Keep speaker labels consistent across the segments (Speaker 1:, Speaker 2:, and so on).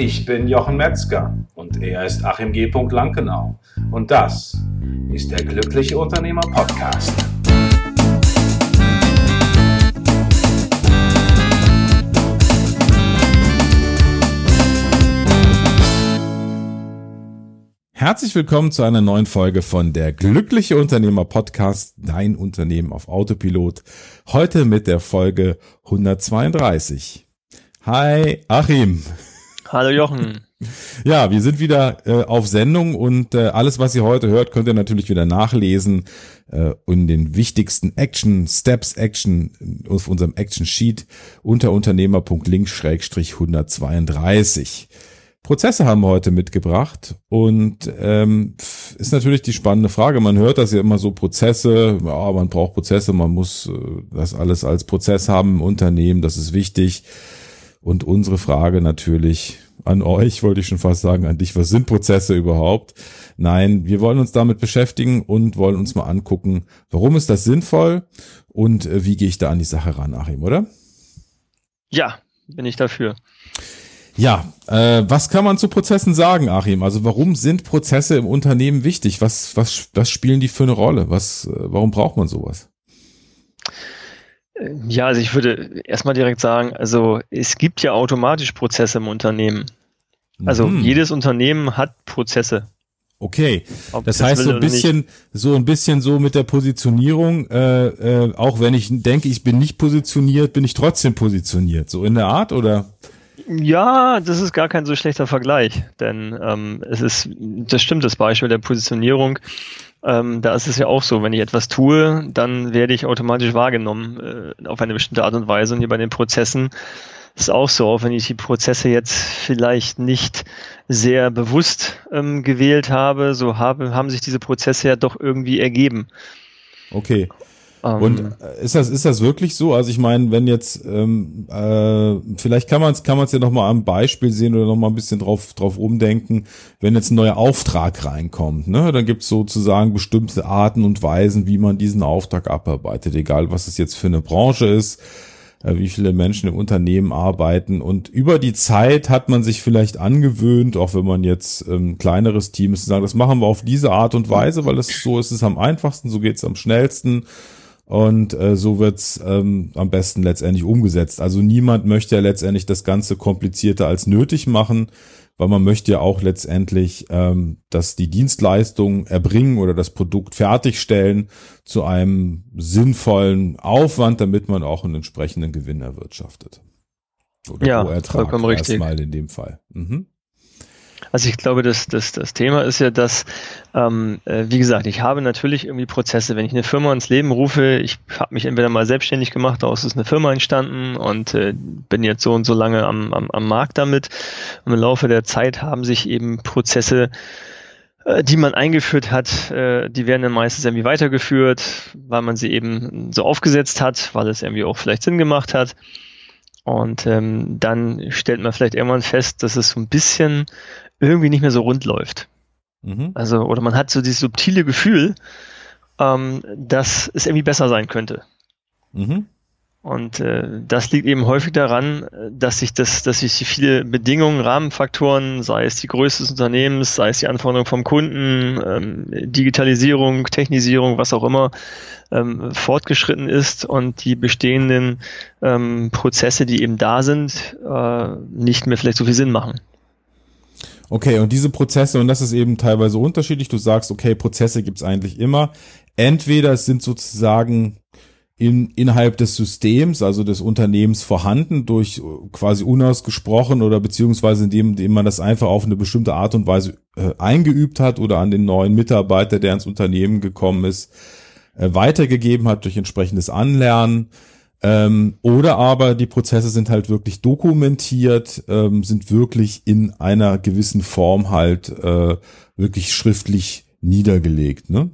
Speaker 1: Ich bin Jochen Metzger und er ist Achim G. Lankenau. Und das ist der Glückliche Unternehmer Podcast.
Speaker 2: Herzlich willkommen zu einer neuen Folge von der Glückliche Unternehmer Podcast, dein Unternehmen auf Autopilot. Heute mit der Folge 132. Hi, Achim.
Speaker 3: Hallo Jochen.
Speaker 2: Ja, wir sind wieder äh, auf Sendung und äh, alles, was ihr heute hört, könnt ihr natürlich wieder nachlesen äh, in den wichtigsten Action Steps Action auf unserem Action Sheet unter unternehmer.link-132. Prozesse haben wir heute mitgebracht und ähm, ist natürlich die spannende Frage. Man hört das ja immer so Prozesse, ja, man braucht Prozesse, man muss äh, das alles als Prozess haben im Unternehmen, das ist wichtig. Und unsere Frage natürlich an euch, wollte ich schon fast sagen, an dich, was sind Prozesse überhaupt? Nein, wir wollen uns damit beschäftigen und wollen uns mal angucken, warum ist das sinnvoll und äh, wie gehe ich da an die Sache ran, Achim, oder?
Speaker 3: Ja, bin ich dafür.
Speaker 2: Ja, äh, was kann man zu Prozessen sagen, Achim? Also warum sind Prozesse im Unternehmen wichtig? Was, was, was spielen die für eine Rolle? Was, äh, warum braucht man sowas?
Speaker 3: Ja, also ich würde erstmal direkt sagen, also es gibt ja automatisch Prozesse im Unternehmen. Also mhm. jedes Unternehmen hat Prozesse.
Speaker 2: Okay, Ob das, das heißt so ein bisschen, so ein bisschen so mit der Positionierung, äh, äh, auch wenn ich denke, ich bin nicht positioniert, bin ich trotzdem positioniert, so in der Art oder?
Speaker 3: Ja, das ist gar kein so schlechter Vergleich, denn ähm, es ist, das stimmt, das Beispiel der Positionierung. Ähm, da ist es ja auch so, wenn ich etwas tue, dann werde ich automatisch wahrgenommen äh, auf eine bestimmte Art und Weise. Und hier bei den Prozessen ist es auch so, auch wenn ich die Prozesse jetzt vielleicht nicht sehr bewusst ähm, gewählt habe, so habe, haben sich diese Prozesse ja doch irgendwie ergeben.
Speaker 2: Okay. Und ähm. äh, ist das ist das wirklich so? Also ich meine, wenn jetzt ähm, äh, vielleicht kann man es kann man ja noch mal am Beispiel sehen oder noch mal ein bisschen drauf drauf umdenken, wenn jetzt ein neuer Auftrag reinkommt, ne, dann gibt es sozusagen bestimmte Arten und Weisen, wie man diesen Auftrag abarbeitet, egal was es jetzt für eine Branche ist, äh, wie viele Menschen im Unternehmen arbeiten und über die Zeit hat man sich vielleicht angewöhnt, auch wenn man jetzt ähm, kleineres Team ist, zu sagen, das machen wir auf diese Art und Weise, weil es so ist es am einfachsten, so geht es am schnellsten und äh, so wird's ähm, am besten letztendlich umgesetzt. Also niemand möchte ja letztendlich das Ganze komplizierter als nötig machen, weil man möchte ja auch letztendlich, ähm, dass die Dienstleistung erbringen oder das Produkt fertigstellen zu einem sinnvollen Aufwand, damit man auch einen entsprechenden Gewinn erwirtschaftet.
Speaker 3: Oder ja, vollkommen richtig.
Speaker 2: Erstmal in dem Fall. Mhm.
Speaker 3: Also ich glaube, das, das, das Thema ist ja, dass, ähm, äh, wie gesagt, ich habe natürlich irgendwie Prozesse. Wenn ich eine Firma ins Leben rufe, ich habe mich entweder mal selbstständig gemacht, daraus ist eine Firma entstanden und äh, bin jetzt so und so lange am, am, am Markt damit. Und im Laufe der Zeit haben sich eben Prozesse äh, die man eingeführt hat, äh, die werden dann meistens irgendwie weitergeführt, weil man sie eben so aufgesetzt hat, weil es irgendwie auch vielleicht Sinn gemacht hat. Und ähm, dann stellt man vielleicht irgendwann fest, dass es so ein bisschen irgendwie nicht mehr so rund läuft. Mhm. Also, oder man hat so dieses subtile Gefühl, ähm, dass es irgendwie besser sein könnte. Mhm. Und äh, das liegt eben häufig daran, dass sich das, dass sich die viele Bedingungen, Rahmenfaktoren, sei es die Größe des Unternehmens, sei es die Anforderungen vom Kunden, ähm, Digitalisierung, Technisierung, was auch immer, ähm, fortgeschritten ist und die bestehenden ähm, Prozesse, die eben da sind, äh, nicht mehr vielleicht so viel Sinn machen.
Speaker 2: Okay, und diese Prozesse, und das ist eben teilweise unterschiedlich, du sagst, okay, Prozesse gibt's eigentlich immer. Entweder es sind sozusagen in, innerhalb des Systems, also des Unternehmens vorhanden, durch quasi unausgesprochen oder beziehungsweise indem, indem man das einfach auf eine bestimmte Art und Weise äh, eingeübt hat oder an den neuen Mitarbeiter, der ins Unternehmen gekommen ist, äh, weitergegeben hat durch entsprechendes Anlernen. Ähm, oder aber die Prozesse sind halt wirklich dokumentiert, ähm, sind wirklich in einer gewissen Form halt äh, wirklich schriftlich niedergelegt, ne?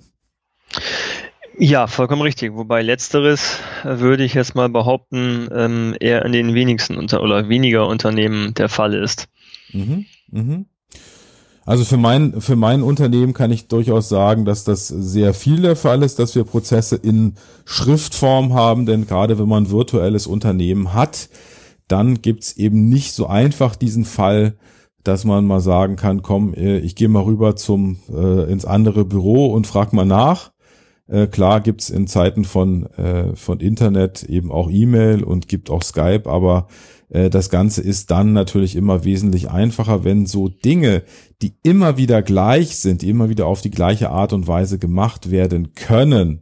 Speaker 3: Ja, vollkommen richtig. Wobei letzteres äh, würde ich jetzt mal behaupten, ähm, eher in den wenigsten unter oder weniger Unternehmen der Fall ist. Mhm,
Speaker 2: mhm. Also für mein, für mein Unternehmen kann ich durchaus sagen, dass das sehr viel der Fall ist, dass wir Prozesse in Schriftform haben, denn gerade wenn man virtuelles Unternehmen hat, dann gibt's eben nicht so einfach diesen Fall, dass man mal sagen kann, komm, äh, ich gehe mal rüber zum äh, ins andere Büro und frag mal nach. Äh, klar gibt's in Zeiten von äh, von Internet eben auch E-Mail und gibt auch Skype, aber das Ganze ist dann natürlich immer wesentlich einfacher, wenn so Dinge, die immer wieder gleich sind, die immer wieder auf die gleiche Art und Weise gemacht werden können,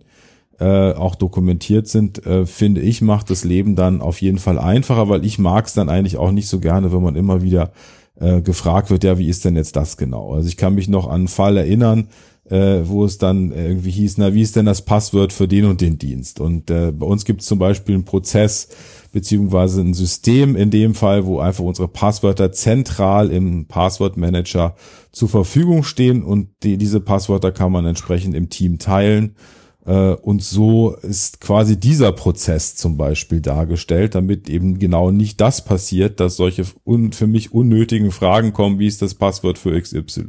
Speaker 2: äh, auch dokumentiert sind, äh, finde ich, macht das Leben dann auf jeden Fall einfacher, weil ich mag es dann eigentlich auch nicht so gerne, wenn man immer wieder äh, gefragt wird, ja, wie ist denn jetzt das genau? Also ich kann mich noch an einen Fall erinnern, äh, wo es dann irgendwie hieß, na, wie ist denn das Passwort für den und den Dienst? Und äh, bei uns gibt es zum Beispiel einen Prozess beziehungsweise ein System in dem Fall, wo einfach unsere Passwörter zentral im Passwortmanager zur Verfügung stehen und die, diese Passwörter kann man entsprechend im Team teilen äh, und so ist quasi dieser Prozess zum Beispiel dargestellt, damit eben genau nicht das passiert, dass solche un für mich unnötigen Fragen kommen, wie ist das Passwort für XY.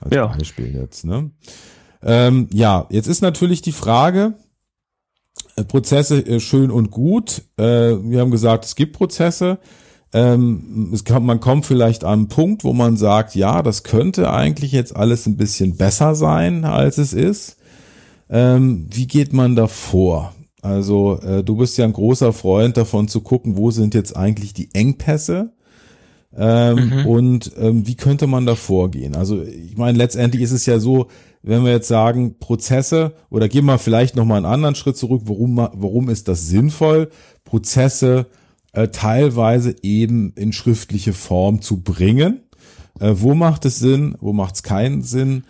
Speaker 2: Als ja. Beispiel jetzt, ne? Ähm, ja, jetzt ist natürlich die Frage, Prozesse äh, schön und gut. Äh, wir haben gesagt, es gibt Prozesse. Ähm, man kommt vielleicht an einen Punkt, wo man sagt, ja, das könnte eigentlich jetzt alles ein bisschen besser sein, als es ist. Ähm, wie geht man da vor? Also äh, du bist ja ein großer Freund davon zu gucken, wo sind jetzt eigentlich die Engpässe ähm, mhm. und ähm, wie könnte man da vorgehen? Also ich meine, letztendlich ist es ja so, wenn wir jetzt sagen Prozesse oder gehen wir vielleicht noch mal einen anderen Schritt zurück, warum warum ist das sinnvoll, Prozesse äh, teilweise eben in schriftliche Form zu bringen? Äh, wo macht es Sinn? Wo macht es keinen Sinn?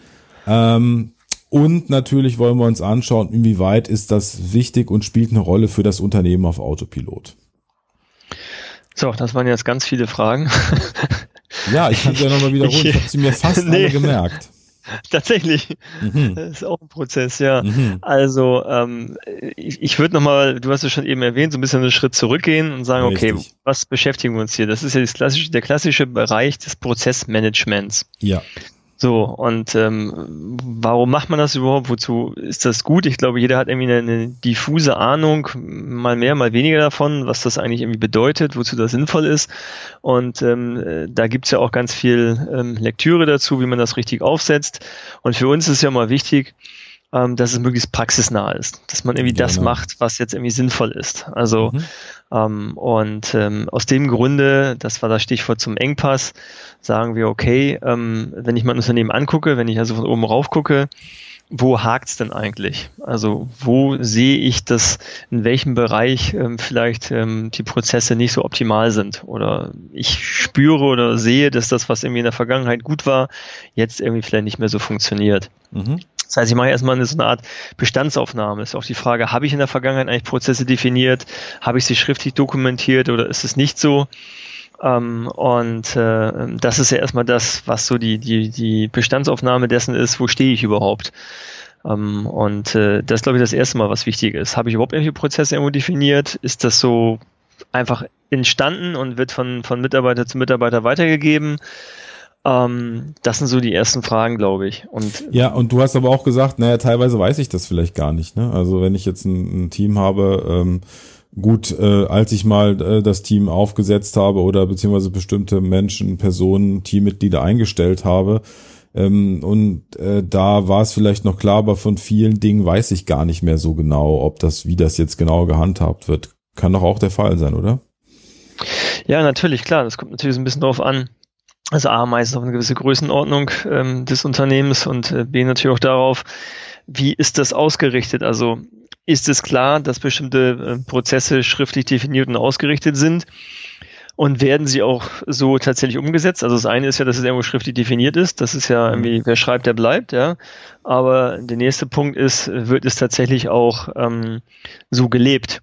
Speaker 2: Ähm, und natürlich wollen wir uns anschauen, inwieweit ist das wichtig und spielt eine Rolle für das Unternehmen auf Autopilot.
Speaker 3: So, das waren jetzt ganz viele Fragen.
Speaker 2: Ja, ich kann sie ja nochmal wiederholen. Ich, ich habe sie mir fast nee. alle gemerkt.
Speaker 3: Tatsächlich. Mhm. Das ist auch ein Prozess, ja. Mhm. Also ähm, ich, ich würde nochmal, du hast es schon eben erwähnt, so ein bisschen einen Schritt zurückgehen und sagen, Richtig. okay, was beschäftigen wir uns hier? Das ist ja klassische, der klassische Bereich des Prozessmanagements.
Speaker 2: Ja.
Speaker 3: So, und ähm, warum macht man das überhaupt? Wozu ist das gut? Ich glaube, jeder hat irgendwie eine, eine, diffuse Ahnung, mal mehr, mal weniger davon, was das eigentlich irgendwie bedeutet, wozu das sinnvoll ist. Und ähm, da gibt's ja auch ganz viel ähm, Lektüre dazu, wie man das richtig aufsetzt. Und für uns ist ja mal wichtig, ähm, dass es möglichst praxisnah ist, dass man irgendwie genau. das macht, was jetzt irgendwie sinnvoll ist. Also mhm. ähm, und ähm, aus dem Grunde, das war das Stichwort zum Engpass, sagen wir, okay, ähm, wenn ich mein Unternehmen angucke, wenn ich also von oben rauf gucke, wo hakt's denn eigentlich? Also wo sehe ich, dass in welchem Bereich ähm, vielleicht ähm, die Prozesse nicht so optimal sind? Oder ich spüre oder sehe, dass das, was irgendwie in der Vergangenheit gut war, jetzt irgendwie vielleicht nicht mehr so funktioniert. Mhm. Das heißt, ich mache erstmal eine, so eine Art Bestandsaufnahme. ist auch die Frage, habe ich in der Vergangenheit eigentlich Prozesse definiert? Habe ich sie schriftlich dokumentiert oder ist es nicht so? Ähm, und äh, das ist ja erstmal das, was so die, die, die Bestandsaufnahme dessen ist, wo stehe ich überhaupt? Ähm, und äh, das ist, glaube ich, das erste Mal, was wichtig ist. Habe ich überhaupt irgendwelche Prozesse irgendwo definiert? Ist das so einfach entstanden und wird von, von Mitarbeiter zu Mitarbeiter weitergegeben? Ähm, das sind so die ersten Fragen, glaube ich. Und
Speaker 2: ja, und du hast aber auch gesagt, naja, teilweise weiß ich das vielleicht gar nicht. Ne? Also wenn ich jetzt ein, ein Team habe, ähm, gut, äh, als ich mal äh, das Team aufgesetzt habe oder beziehungsweise bestimmte Menschen, Personen, Teammitglieder eingestellt habe, ähm, und äh, da war es vielleicht noch klar, aber von vielen Dingen weiß ich gar nicht mehr so genau, ob das, wie das jetzt genau gehandhabt wird. Kann doch auch der Fall sein, oder?
Speaker 3: Ja, natürlich, klar. Das kommt natürlich so ein bisschen darauf an, also A, meistens auf eine gewisse Größenordnung ähm, des Unternehmens und äh, B natürlich auch darauf, wie ist das ausgerichtet? Also ist es klar, dass bestimmte äh, Prozesse schriftlich definiert und ausgerichtet sind? Und werden sie auch so tatsächlich umgesetzt? Also das eine ist ja, dass es irgendwo schriftlich definiert ist. Das ist ja irgendwie, wer schreibt, der bleibt, ja. Aber der nächste Punkt ist, wird es tatsächlich auch ähm, so gelebt?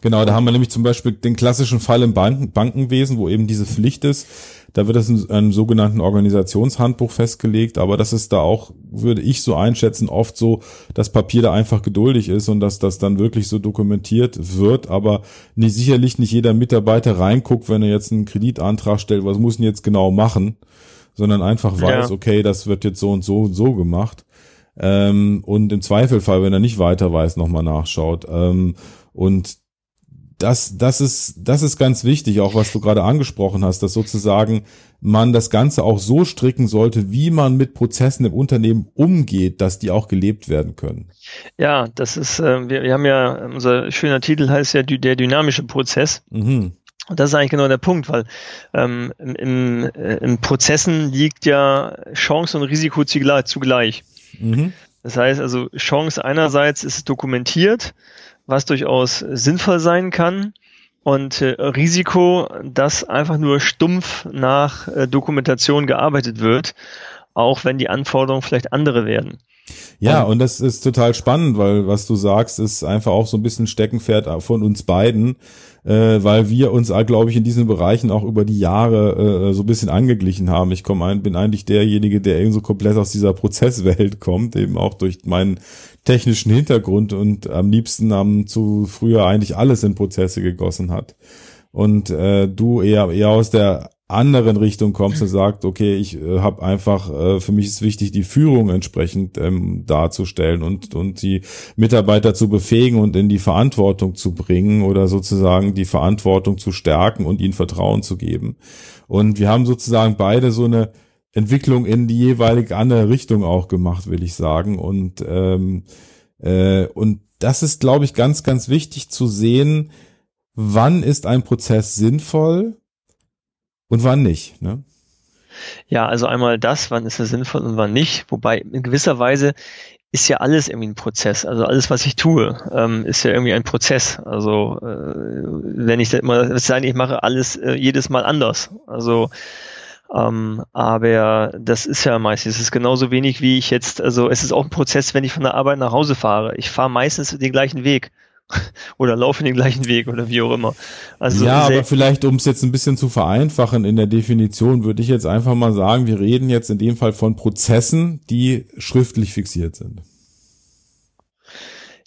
Speaker 2: Genau, da haben wir nämlich zum Beispiel den klassischen Fall im Banken Bankenwesen, wo eben diese Pflicht ist, da wird das in einem sogenannten Organisationshandbuch festgelegt, aber das ist da auch, würde ich so einschätzen, oft so, dass Papier da einfach geduldig ist und dass das dann wirklich so dokumentiert wird, aber nicht, sicherlich nicht jeder Mitarbeiter reinguckt, wenn er jetzt einen Kreditantrag stellt, was muss denn jetzt genau machen, sondern einfach weiß, ja. okay, das wird jetzt so und so und so gemacht. Ähm, und im Zweifelfall, wenn er nicht weiter weiß, nochmal nachschaut. Ähm, und das, das ist, das ist ganz wichtig, auch was du gerade angesprochen hast, dass sozusagen man das Ganze auch so stricken sollte, wie man mit Prozessen im Unternehmen umgeht, dass die auch gelebt werden können.
Speaker 3: Ja, das ist, äh, wir, wir haben ja, unser schöner Titel heißt ja der dynamische Prozess. Mhm. Und das ist eigentlich genau der Punkt, weil ähm, im, äh, im Prozessen liegt ja Chance und Risiko zugleich. Mhm. Das heißt also, Chance einerseits ist dokumentiert, was durchaus sinnvoll sein kann, und äh, Risiko, dass einfach nur stumpf nach äh, Dokumentation gearbeitet wird, auch wenn die Anforderungen vielleicht andere werden.
Speaker 2: Ja, und das ist total spannend, weil was du sagst, ist einfach auch so ein bisschen Steckenpferd von uns beiden, äh, weil wir uns, glaube ich, in diesen Bereichen auch über die Jahre äh, so ein bisschen angeglichen haben. Ich komme ein, bin eigentlich derjenige, der irgendwie so komplett aus dieser Prozesswelt kommt, eben auch durch meinen technischen Hintergrund und am liebsten am zu früher eigentlich alles in Prozesse gegossen hat. Und äh, du eher eher aus der anderen Richtung kommst und sagst, okay, ich äh, habe einfach, äh, für mich ist wichtig, die Führung entsprechend ähm, darzustellen und, und die Mitarbeiter zu befähigen und in die Verantwortung zu bringen oder sozusagen die Verantwortung zu stärken und ihnen Vertrauen zu geben. Und wir haben sozusagen beide so eine Entwicklung in die jeweilige andere Richtung auch gemacht, will ich sagen. Und, ähm, äh, und das ist, glaube ich, ganz, ganz wichtig zu sehen, wann ist ein Prozess sinnvoll und wann nicht. Ne?
Speaker 3: Ja, also einmal das, wann ist er sinnvoll und wann nicht. Wobei in gewisser Weise ist ja alles irgendwie ein Prozess. Also alles, was ich tue, ähm, ist ja irgendwie ein Prozess. Also äh, wenn ich das immer sagen, ich mache alles äh, jedes Mal anders. Also ähm, aber das ist ja meistens, es ist genauso wenig wie ich jetzt, also es ist auch ein Prozess, wenn ich von der Arbeit nach Hause fahre. Ich fahre meistens den gleichen Weg oder laufe den gleichen Weg oder wie auch immer.
Speaker 2: Also ja, aber vielleicht, um es jetzt ein bisschen zu vereinfachen in der Definition, würde ich jetzt einfach mal sagen, wir reden jetzt in dem Fall von Prozessen, die schriftlich fixiert sind.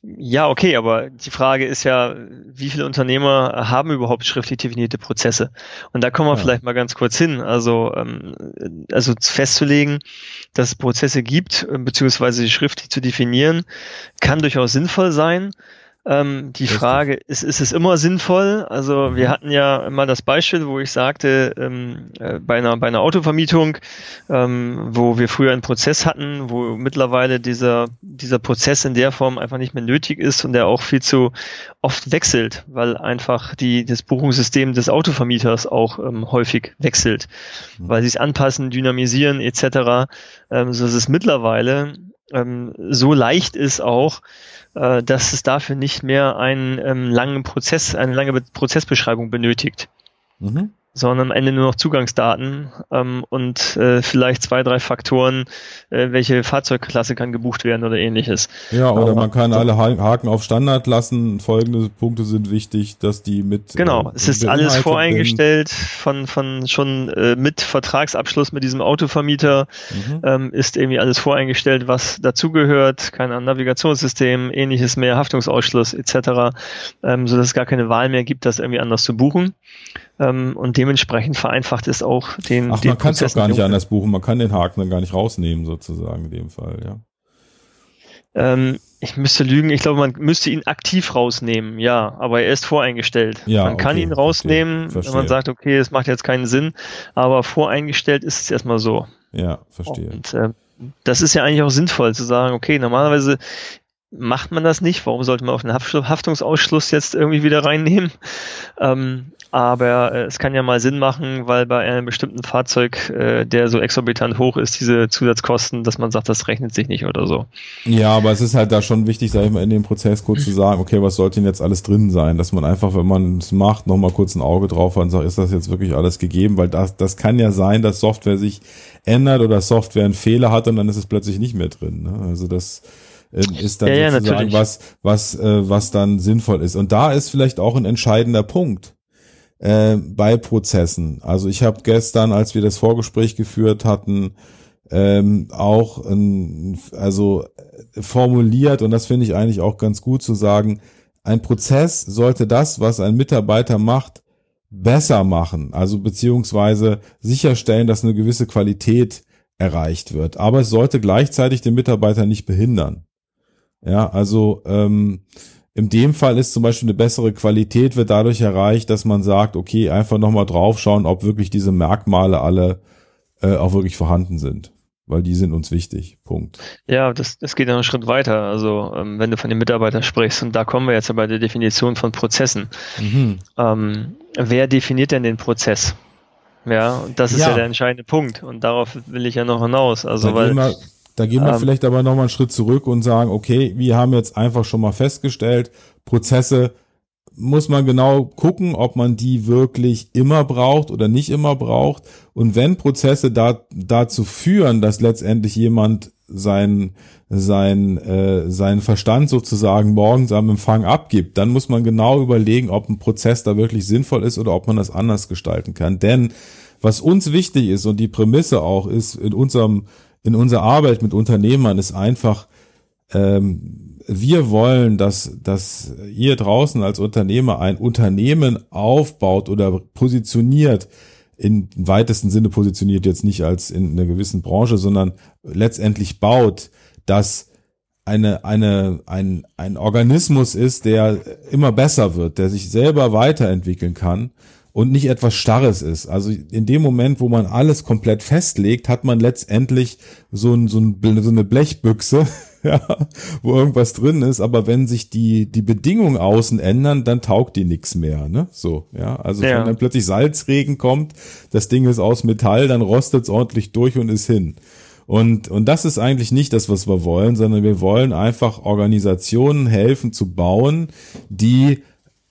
Speaker 3: Ja, okay, aber die Frage ist ja, wie viele Unternehmer haben überhaupt schriftlich definierte Prozesse? Und da kommen wir ja. vielleicht mal ganz kurz hin. Also, ähm, also festzulegen, dass es Prozesse gibt, äh, beziehungsweise schriftlich zu definieren, kann durchaus sinnvoll sein. Ähm, die Richtig. Frage ist, ist es immer sinnvoll? Also mhm. wir hatten ja mal das Beispiel, wo ich sagte, ähm, äh, bei, einer, bei einer Autovermietung, ähm, wo wir früher einen Prozess hatten, wo mittlerweile dieser, dieser Prozess in der Form einfach nicht mehr nötig ist und der auch viel zu oft wechselt, weil einfach die, das Buchungssystem des Autovermieters auch ähm, häufig wechselt, mhm. weil sie es anpassen, dynamisieren etc., ähm, so dass es mittlerweile ähm, so leicht ist auch, äh, dass es dafür nicht mehr einen ähm, langen Prozess, eine lange Prozessbeschreibung benötigt. Mhm sondern am Ende nur noch Zugangsdaten ähm, und äh, vielleicht zwei, drei Faktoren, äh, welche Fahrzeugklasse kann gebucht werden oder ähnliches.
Speaker 2: Ja, oder Aber, man kann alle Haken auf Standard lassen. Folgende Punkte sind wichtig, dass die mit.
Speaker 3: Genau, äh, es ist alles voreingestellt von, von schon äh, mit Vertragsabschluss mit diesem Autovermieter mhm. ähm, ist irgendwie alles voreingestellt, was dazugehört, kein Navigationssystem, ähnliches mehr, Haftungsausschluss etc., ähm, so dass es gar keine Wahl mehr gibt, das irgendwie anders zu buchen. Ähm, und dementsprechend vereinfacht es auch den
Speaker 2: Ach, den man kann es auch gar nicht anders buchen. Man kann den Haken dann gar nicht rausnehmen, sozusagen in dem Fall, ja.
Speaker 3: Ähm, ich müsste lügen, ich glaube, man müsste ihn aktiv rausnehmen, ja, aber er ist voreingestellt. Ja, man kann ihn rausnehmen, verstehe. wenn man sagt, okay, es macht jetzt keinen Sinn, aber voreingestellt ist es erstmal so.
Speaker 2: Ja, verstehe.
Speaker 3: Und äh, das ist ja eigentlich auch sinnvoll zu sagen, okay, normalerweise macht man das nicht. Warum sollte man auf den Haftungsausschluss jetzt irgendwie wieder reinnehmen? Ähm, aber äh, es kann ja mal Sinn machen, weil bei einem bestimmten Fahrzeug, äh, der so exorbitant hoch ist, diese Zusatzkosten, dass man sagt, das rechnet sich nicht oder so.
Speaker 2: Ja, aber es ist halt da schon wichtig, sag ich mal, in dem Prozess kurz zu sagen, okay, was sollte denn jetzt alles drin sein? Dass man einfach, wenn man es macht, nochmal kurz ein Auge drauf hat und sagt, ist das jetzt wirklich alles gegeben? Weil das, das kann ja sein, dass Software sich ändert oder Software einen Fehler hat und dann ist es plötzlich nicht mehr drin. Ne? Also das ist dann ja, sozusagen ja, was, was, äh, was dann sinnvoll ist. Und da ist vielleicht auch ein entscheidender Punkt äh, bei Prozessen. Also ich habe gestern, als wir das Vorgespräch geführt hatten, ähm, auch ein, also formuliert und das finde ich eigentlich auch ganz gut zu sagen, ein Prozess sollte das, was ein Mitarbeiter macht, besser machen, also beziehungsweise sicherstellen, dass eine gewisse Qualität erreicht wird. Aber es sollte gleichzeitig den Mitarbeiter nicht behindern. Ja, also ähm, in dem Fall ist zum Beispiel eine bessere Qualität wird dadurch erreicht, dass man sagt, okay, einfach nochmal draufschauen, ob wirklich diese Merkmale alle äh, auch wirklich vorhanden sind. Weil die sind uns wichtig. Punkt.
Speaker 3: Ja, das, das geht ja einen Schritt weiter. Also ähm, wenn du von den Mitarbeitern sprichst, und da kommen wir jetzt bei der Definition von Prozessen. Mhm. Ähm, wer definiert denn den Prozess? Ja, und das ist ja. ja. der entscheidende Punkt. Und darauf will ich ja noch hinaus. Also, weil.
Speaker 2: Da gehen wir ähm, vielleicht aber nochmal einen Schritt zurück und sagen, okay, wir haben jetzt einfach schon mal festgestellt, Prozesse muss man genau gucken, ob man die wirklich immer braucht oder nicht immer braucht. Und wenn Prozesse da, dazu führen, dass letztendlich jemand sein, sein, äh, seinen Verstand sozusagen morgens am Empfang abgibt, dann muss man genau überlegen, ob ein Prozess da wirklich sinnvoll ist oder ob man das anders gestalten kann. Denn was uns wichtig ist und die Prämisse auch ist in unserem, in unserer Arbeit mit Unternehmern ist einfach, ähm, wir wollen, dass, dass ihr draußen als Unternehmer ein Unternehmen aufbaut oder positioniert, in weitesten Sinne positioniert jetzt nicht als in einer gewissen Branche, sondern letztendlich baut, dass eine, eine, ein, ein Organismus ist, der immer besser wird, der sich selber weiterentwickeln kann und nicht etwas Starres ist. Also in dem Moment, wo man alles komplett festlegt, hat man letztendlich so, ein, so, ein, so eine Blechbüchse, ja, wo irgendwas drin ist, aber wenn sich die, die Bedingungen außen ändern, dann taugt die nichts mehr, ne? So, ja. Also ja. wenn dann plötzlich Salzregen kommt, das Ding ist aus Metall, dann rostet es ordentlich durch und ist hin. Und, und das ist eigentlich nicht das, was wir wollen, sondern wir wollen einfach Organisationen helfen zu bauen, die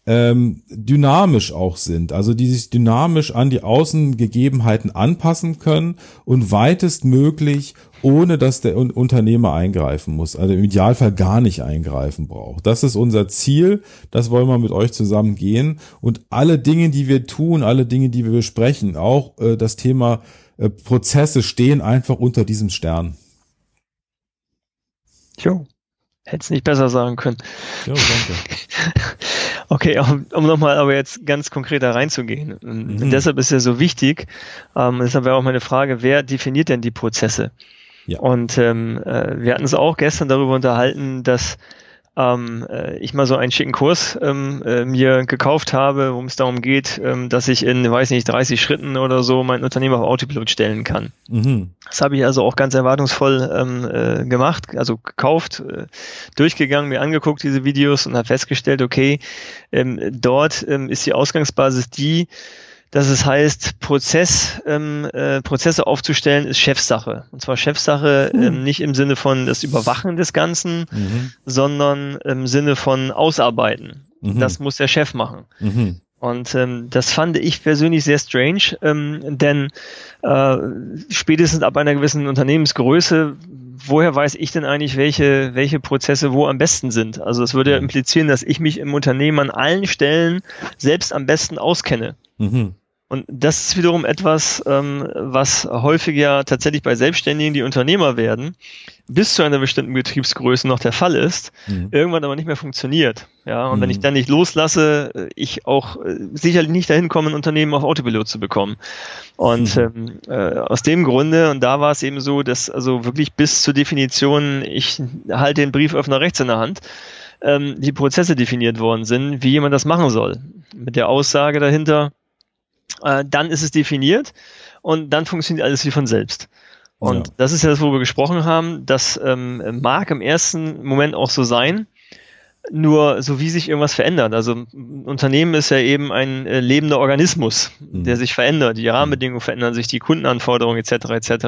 Speaker 2: ähm, dynamisch auch sind, also die sich dynamisch an die Außengegebenheiten anpassen können und weitestmöglich ohne dass der Unternehmer eingreifen muss, also im Idealfall gar nicht eingreifen braucht. Das ist unser Ziel, das wollen wir mit euch zusammen gehen. Und alle Dinge, die wir tun, alle Dinge, die wir besprechen, auch äh, das Thema äh, Prozesse stehen einfach unter diesem Stern.
Speaker 3: Jo, hätte es nicht besser sagen können. Jo, danke. Okay, um, um nochmal aber jetzt ganz konkret da reinzugehen. Mhm. Deshalb ist ja so wichtig, ähm, deshalb wäre auch meine Frage, wer definiert denn die Prozesse? Ja. Und ähm, äh, wir hatten es auch gestern darüber unterhalten, dass ähm, äh, ich mal so einen schicken Kurs ähm, äh, mir gekauft habe, worum es darum geht, ähm, dass ich in, weiß nicht, 30 Schritten oder so mein Unternehmen auf Autopilot stellen kann. Mhm. Das habe ich also auch ganz erwartungsvoll ähm, äh, gemacht, also gekauft, äh, durchgegangen, mir angeguckt, diese Videos und habe festgestellt, okay, ähm, dort ähm, ist die Ausgangsbasis die, dass es heißt, Prozess, ähm, äh, Prozesse aufzustellen ist Chefsache. Und zwar Chefsache mhm. ähm, nicht im Sinne von das Überwachen des Ganzen, mhm. sondern im Sinne von Ausarbeiten. Mhm. Das muss der Chef machen. Mhm. Und ähm, das fand ich persönlich sehr strange, ähm, denn äh, spätestens ab einer gewissen Unternehmensgröße, woher weiß ich denn eigentlich, welche, welche Prozesse wo am besten sind? Also es würde ja implizieren, dass ich mich im Unternehmen an allen Stellen selbst am besten auskenne. Mhm. Und das ist wiederum etwas, ähm, was häufig ja tatsächlich bei Selbstständigen, die Unternehmer werden, bis zu einer bestimmten Betriebsgröße noch der Fall ist, mhm. irgendwann aber nicht mehr funktioniert. Ja, und mhm. wenn ich dann nicht loslasse, ich auch äh, sicherlich nicht dahin komme, ein Unternehmen auf Autopilot zu bekommen. Und mhm. ähm, äh, aus dem Grunde, und da war es eben so, dass also wirklich bis zur Definition, ich halte den Brieföffner rechts in der Hand, ähm, die Prozesse definiert worden sind, wie jemand das machen soll. Mit der Aussage dahinter, äh, dann ist es definiert und dann funktioniert alles wie von selbst. Und ja. das ist ja das, wo wir gesprochen haben. Das ähm, mag im ersten Moment auch so sein, nur so wie sich irgendwas verändert. Also ein Unternehmen ist ja eben ein äh, lebender Organismus, mhm. der sich verändert. Die Rahmenbedingungen verändern sich, die Kundenanforderungen etc. etc.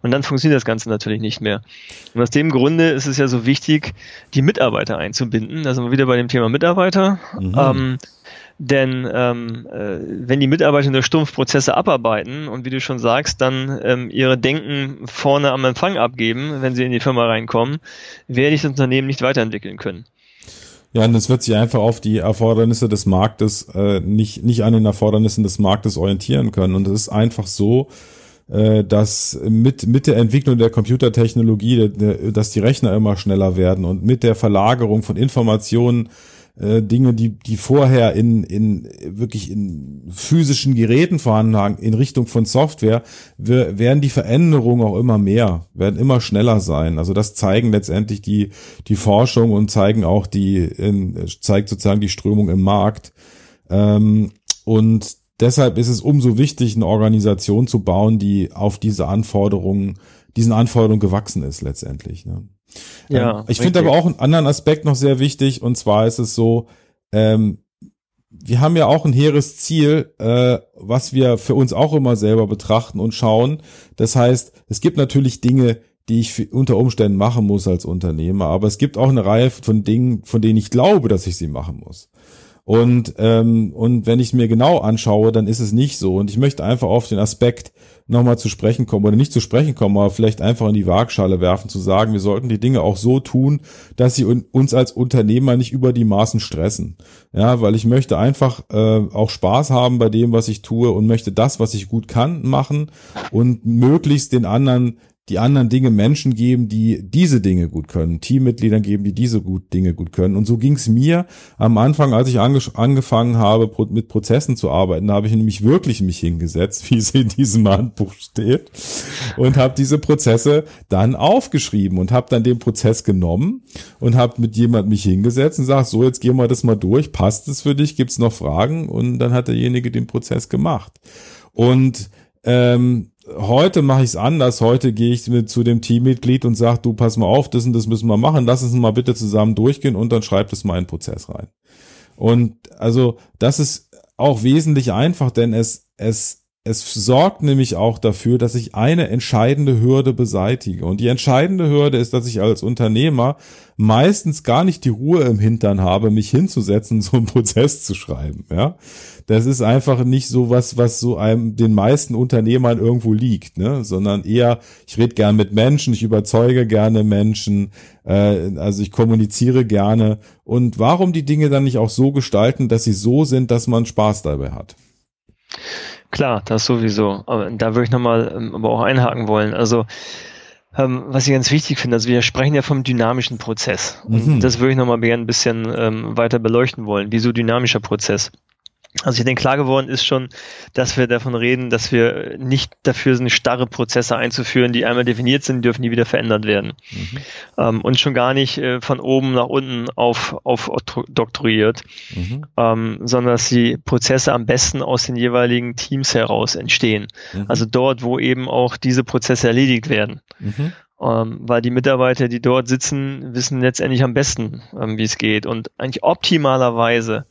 Speaker 3: Und dann funktioniert das Ganze natürlich nicht mehr. Und aus dem Grunde ist es ja so wichtig, die Mitarbeiter einzubinden. Da sind wir wieder bei dem Thema Mitarbeiter. Mhm. Ähm, denn ähm, äh, wenn die Mitarbeiter nur stumpf Prozesse abarbeiten und wie du schon sagst, dann ähm, ihre Denken vorne am Empfang abgeben, wenn sie in die Firma reinkommen, werde ich das Unternehmen nicht weiterentwickeln können.
Speaker 2: Ja, und es wird sich einfach auf die Erfordernisse des Marktes, äh, nicht, nicht an den Erfordernissen des Marktes orientieren können. Und es ist einfach so, äh, dass mit, mit der Entwicklung der Computertechnologie, dass die Rechner immer schneller werden und mit der Verlagerung von Informationen äh, Dinge, die, die vorher in, in wirklich in physischen Geräten vorhanden waren, in Richtung von Software, werden die Veränderungen auch immer mehr, werden immer schneller sein. Also das zeigen letztendlich die, die Forschung und zeigen auch die, in, zeigt sozusagen die Strömung im Markt. Ähm, und deshalb ist es umso wichtig, eine Organisation zu bauen, die auf diese Anforderungen, diesen Anforderungen gewachsen ist letztendlich. Ne? Ja, ähm, ich finde aber auch einen anderen Aspekt noch sehr wichtig, und zwar ist es so, ähm, wir haben ja auch ein hehres Ziel, äh, was wir für uns auch immer selber betrachten und schauen. Das heißt, es gibt natürlich Dinge, die ich unter Umständen machen muss als Unternehmer, aber es gibt auch eine Reihe von Dingen, von denen ich glaube, dass ich sie machen muss. Und, ähm, und wenn ich mir genau anschaue, dann ist es nicht so. Und ich möchte einfach auf den Aspekt nochmal zu sprechen kommen oder nicht zu sprechen kommen, aber vielleicht einfach in die Waagschale werfen, zu sagen, wir sollten die Dinge auch so tun, dass sie uns als Unternehmer nicht über die Maßen stressen. Ja, weil ich möchte einfach äh, auch Spaß haben bei dem, was ich tue und möchte das, was ich gut kann, machen und möglichst den anderen die anderen Dinge Menschen geben, die diese Dinge gut können, Teammitgliedern geben, die diese gut Dinge gut können. Und so ging es mir am Anfang, als ich ange angefangen habe, pro mit Prozessen zu arbeiten, habe ich nämlich wirklich mich hingesetzt, wie es in diesem Handbuch steht, und habe diese Prozesse dann aufgeschrieben und habe dann den Prozess genommen und habe mit jemand mich hingesetzt und sagt, so jetzt gehen wir das mal durch, passt es für dich, gibt's noch Fragen? Und dann hat derjenige den Prozess gemacht. Und ähm, heute mache ich es anders. Heute gehe ich mit zu dem Teammitglied und sage, du pass mal auf, das und das müssen wir machen, lass uns mal bitte zusammen durchgehen und dann schreibt es mal in den Prozess rein. Und also das ist auch wesentlich einfach, denn es, es, es sorgt nämlich auch dafür, dass ich eine entscheidende Hürde beseitige. Und die entscheidende Hürde ist, dass ich als Unternehmer meistens gar nicht die Ruhe im Hintern habe, mich hinzusetzen, so einen Prozess zu schreiben. Ja, das ist einfach nicht so was, was so einem den meisten Unternehmern irgendwo liegt, ne? Sondern eher, ich rede gern mit Menschen, ich überzeuge gerne Menschen, äh, also ich kommuniziere gerne. Und warum die Dinge dann nicht auch so gestalten, dass sie so sind, dass man Spaß dabei hat?
Speaker 3: Klar, das sowieso. Aber da würde ich nochmal ähm, aber auch einhaken wollen. Also ähm, was ich ganz wichtig finde, also wir sprechen ja vom dynamischen Prozess. Und mhm. das würde ich nochmal gerne ein bisschen ähm, weiter beleuchten wollen. Wieso dynamischer Prozess? Also ich denke, klar geworden ist schon, dass wir davon reden, dass wir nicht dafür sind, starre Prozesse einzuführen, die einmal definiert sind, dürfen nie wieder verändert werden. Mhm. Ähm, und schon gar nicht äh, von oben nach unten auf, auf doktoriert, mhm. ähm, sondern dass die Prozesse am besten aus den jeweiligen Teams heraus entstehen. Mhm. Also dort, wo eben auch diese Prozesse erledigt werden. Mhm. Ähm, weil die Mitarbeiter, die dort sitzen, wissen letztendlich am besten, ähm, wie es geht. Und eigentlich optimalerweise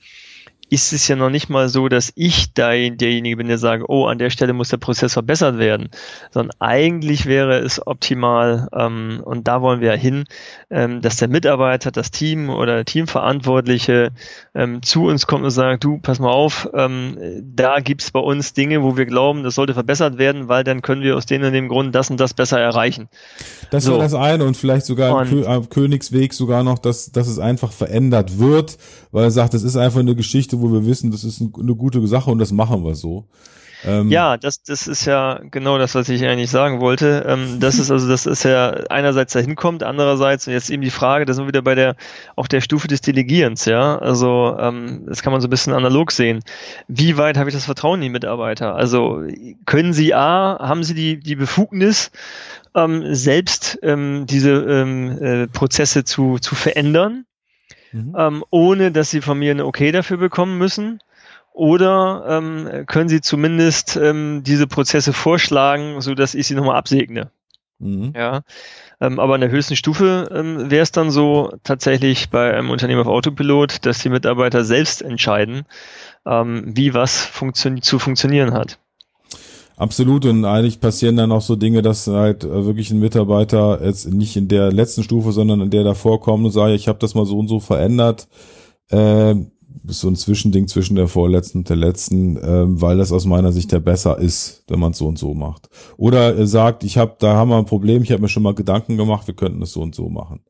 Speaker 3: ist es ja noch nicht mal so, dass ich da derjenige bin, der sage, oh, an der Stelle muss der Prozess verbessert werden, sondern eigentlich wäre es optimal, ähm, und da wollen wir hin, ähm, dass der Mitarbeiter, das Team oder Teamverantwortliche ähm, zu uns kommt und sagt, du, pass mal auf, ähm, da gibt's bei uns Dinge, wo wir glauben, das sollte verbessert werden, weil dann können wir aus dem und dem Grund das und das besser erreichen.
Speaker 2: Das so. war das eine und vielleicht sogar und, am Königsweg sogar noch, dass, dass es einfach verändert wird, weil er sagt, es ist einfach eine Geschichte, wo wir wissen, das ist eine gute Sache und das machen wir so.
Speaker 3: Ähm, ja, das, das ist ja genau das, was ich eigentlich sagen wollte. Ähm, das ist also, das ist ja einerseits dahin kommt, andererseits, und jetzt eben die Frage, da sind wir wieder bei der, auch der Stufe des Delegierens, ja. Also, ähm, das kann man so ein bisschen analog sehen. Wie weit habe ich das Vertrauen in die Mitarbeiter? Also, können sie A, haben sie die, die Befugnis, ähm, selbst ähm, diese ähm, äh, Prozesse zu, zu verändern? mhm. ähm, ohne dass sie von mir ein Okay dafür bekommen müssen? Oder ähm, können sie zumindest ähm, diese Prozesse vorschlagen, so dass ich sie nochmal absegne? Mhm. Ja. Ähm, aber an der höchsten Stufe ähm, wäre es dann so tatsächlich bei einem Unternehmen auf Autopilot, dass die Mitarbeiter selbst entscheiden, ähm, wie was funktio zu funktionieren hat.
Speaker 2: Absolut und eigentlich passieren dann auch so Dinge, dass halt äh, wirklich ein Mitarbeiter jetzt nicht in der letzten Stufe, sondern in der davor kommt und sagt, ich habe das mal so und so verändert. Äh, so ein Zwischending zwischen der vorletzten und der letzten, äh, weil das aus meiner Sicht ja besser ist, wenn man es so und so macht. Oder er sagt, ich habe, da haben wir ein Problem, ich habe mir schon mal Gedanken gemacht, wir könnten es so und so machen.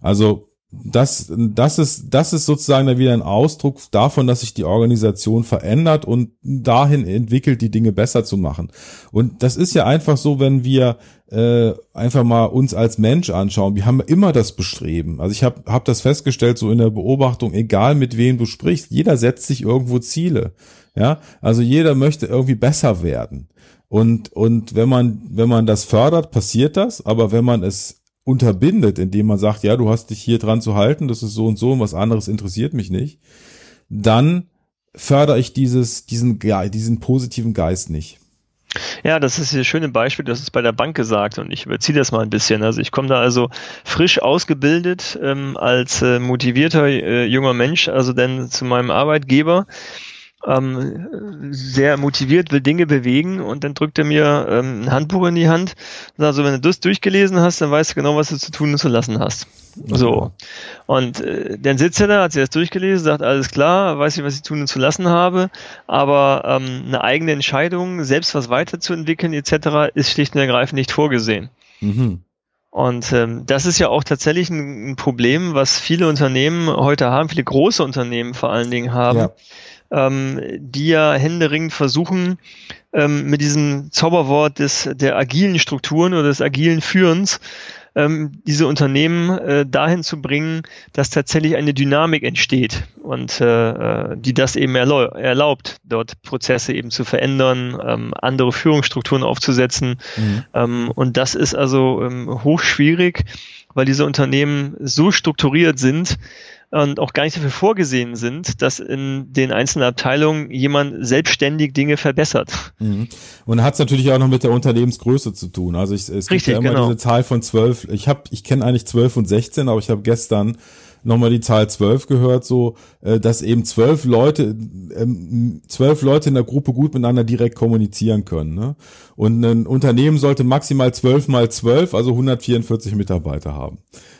Speaker 2: Also das, das ist, das ist sozusagen wieder ein Ausdruck davon, dass sich die Organisation verändert und dahin entwickelt, die Dinge besser zu machen. Und das ist ja einfach so, wenn wir äh, einfach mal uns als Mensch anschauen. Wir haben immer das Bestreben. Also ich habe hab das festgestellt, so in der Beobachtung, egal mit wem du sprichst, jeder setzt sich irgendwo Ziele. Ja, also jeder möchte irgendwie besser werden. Und, und wenn man, wenn man das fördert, passiert das. Aber wenn man es unterbindet, indem man sagt, ja, du hast dich hier dran zu halten, das ist so und so und was anderes interessiert mich nicht, dann fördere ich dieses, diesen, ja, diesen positiven Geist nicht.
Speaker 3: Ja, das ist ein schönes Beispiel, das ist bei der Bank gesagt und ich überziehe das mal ein bisschen. Also ich komme da also frisch ausgebildet ähm, als äh, motivierter äh, junger Mensch, also dann zu meinem Arbeitgeber ähm, sehr motiviert, will Dinge bewegen und dann drückt er mir ähm, ein Handbuch in die Hand und sagt so, wenn du das durchgelesen hast, dann weißt du genau, was du zu tun und zu lassen hast. So. Und äh, dann sitzt er da, hat sich das durchgelesen, sagt, alles klar, weiß ich, was ich tun und zu lassen habe, aber ähm, eine eigene Entscheidung, selbst was weiterzuentwickeln etc., ist schlicht und ergreifend nicht vorgesehen. Mhm. Und ähm, das ist ja auch tatsächlich ein, ein, Problem, was viele Unternehmen heute haben, viele große Unternehmen vor allen Dingen haben. Ja ähm, die ja händeringend versuchen, ähm, mit diesem Zauberwort des, der agilen Strukturen oder des agilen Führens ähm, diese Unternehmen äh, dahin zu bringen, dass tatsächlich eine Dynamik entsteht und äh, äh die das eben erlau erlaubt, dort Prozesse eben zu verändern, ähm, andere Führungsstrukturen aufzusetzen. Mhm. Ähm, und das ist also ähm, hochschwierig, weil diese Unternehmen so strukturiert sind, und auch gar nicht dafür vorgesehen sind, dass in den einzelnen Abteilungen jemand selbstständig Dinge verbessert.
Speaker 2: Mhm. Und hat es natürlich auch noch mit der Unternehmensgröße zu tun. Also ich, es gibt ja immer genau. diese Zahl von zwölf. Ich habe, ich kenne eigentlich zwölf und sechzehn, aber ich habe gestern nochmal die Zahl zwölf gehört, so äh, dass eben zwölf Leute, ähm, zwölf Leute in der Gruppe gut miteinander direkt kommunizieren können. Ne? Und ein Unternehmen sollte maximal zwölf mal zwölf, also 144 Mitarbeiter haben.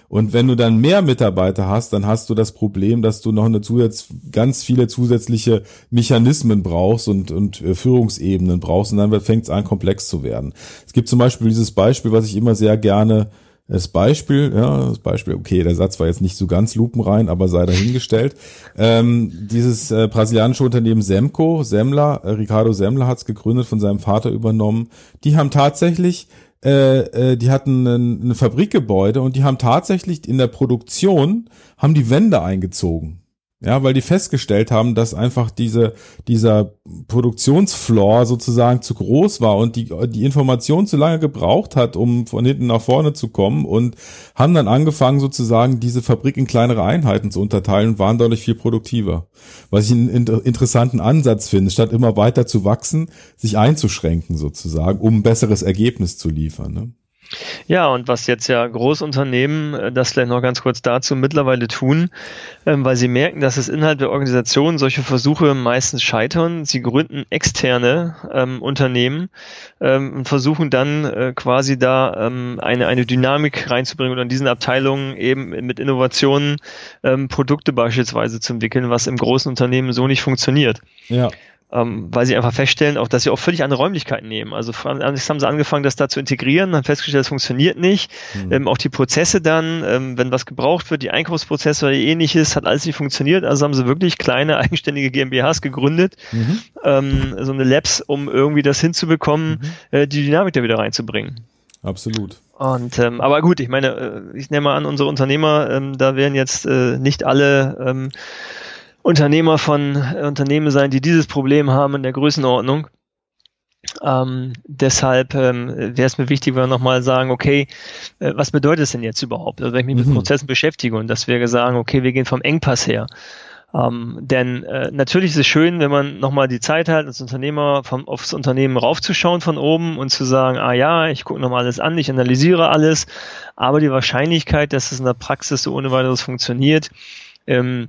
Speaker 2: Und wenn du dann mehr Mitarbeiter hast, dann hast du das Problem, dass du noch eine Zusatz, ganz viele zusätzliche Mechanismen brauchst und, und äh, Führungsebenen brauchst und dann fängt es an, komplex zu werden. Es gibt zum Beispiel dieses Beispiel, was ich immer sehr gerne das Beispiel, ja, das Beispiel, okay, der Satz war jetzt nicht so ganz lupenrein, aber sei dahingestellt. Ähm, dieses äh, brasilianische Unternehmen Semco, Semler, äh, Ricardo Semler hat es gegründet, von seinem Vater übernommen. Die haben tatsächlich äh, äh, die hatten ein, ein Fabrikgebäude und die haben tatsächlich in der Produktion haben die Wände eingezogen. Ja, weil die festgestellt haben, dass einfach diese, dieser Produktionsfloor sozusagen zu groß war und die, die Information zu lange gebraucht hat, um von hinten nach vorne zu kommen und haben dann angefangen sozusagen diese Fabrik in kleinere Einheiten zu unterteilen und waren dadurch viel produktiver. Was ich einen interessanten Ansatz finde, statt immer weiter zu wachsen, sich einzuschränken sozusagen, um ein besseres Ergebnis zu liefern. Ne?
Speaker 3: Ja, und was jetzt ja Großunternehmen, äh, das vielleicht noch ganz kurz dazu, mittlerweile tun, ähm, weil sie merken, dass es innerhalb der Organisation solche Versuche meistens scheitern. Sie gründen externe ähm, Unternehmen ähm, und versuchen dann äh, quasi da ähm, eine, eine Dynamik reinzubringen und in diesen Abteilungen eben mit Innovationen ähm, Produkte beispielsweise zu entwickeln, was im großen Unternehmen so nicht funktioniert. Ja ähm, weil sie einfach feststellen, auch dass sie auch völlig andere Räumlichkeiten nehmen. Also haben sie angefangen, das da zu integrieren, haben festgestellt, das funktioniert nicht. Mhm. Ähm, auch die Prozesse dann, ähm, wenn was gebraucht wird, die Einkaufsprozesse oder ähnliches, hat alles nicht funktioniert. Also haben sie wirklich kleine eigenständige GmbHs gegründet, mhm. ähm, so eine Labs, um irgendwie das hinzubekommen, mhm. äh, die Dynamik da wieder reinzubringen.
Speaker 2: Absolut.
Speaker 3: Und ähm, aber gut, ich meine, äh, ich nehme mal an, unsere Unternehmer, ähm, da werden jetzt äh, nicht alle ähm, Unternehmer von äh, Unternehmen sein, die dieses Problem haben in der Größenordnung. Ähm, deshalb ähm, wäre es mir wichtig, wenn wir nochmal sagen, okay, äh, was bedeutet es denn jetzt überhaupt? Also wenn ich mich mhm. mit Prozessen beschäftige und dass wir sagen, okay, wir gehen vom Engpass her. Ähm, denn äh, natürlich ist es schön, wenn man nochmal die Zeit hat, als Unternehmer vom, aufs Unternehmen raufzuschauen von oben und zu sagen, ah ja, ich gucke nochmal alles an, ich analysiere alles, aber die Wahrscheinlichkeit, dass es in der Praxis so ohne weiteres funktioniert, ähm,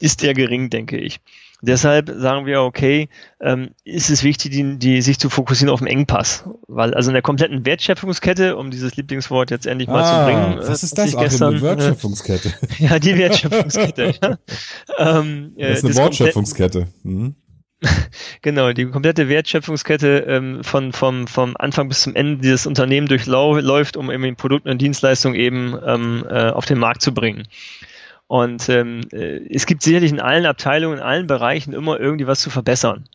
Speaker 3: ist eher gering, denke ich. Deshalb sagen wir, okay, ähm, ist es wichtig, die, die, sich zu fokussieren auf den Engpass. Weil also in der kompletten Wertschöpfungskette, um dieses Lieblingswort jetzt endlich mal
Speaker 2: ah,
Speaker 3: zu bringen.
Speaker 2: Was ist das? Ach, gestern, eine Wertschöpfungskette.
Speaker 3: ja, die Wertschöpfungskette. ja.
Speaker 2: ähm, das ist eine Wortschöpfungskette. Mhm.
Speaker 3: Genau, die komplette Wertschöpfungskette ähm, von vom, vom Anfang bis zum Ende dieses Unternehmen durchläuft, um eben Produkte und Dienstleistungen eben ähm, äh, auf den Markt zu bringen. Und ähm, äh, es gibt sicherlich in allen Abteilungen, in allen Bereichen immer irgendwie was zu verbessern.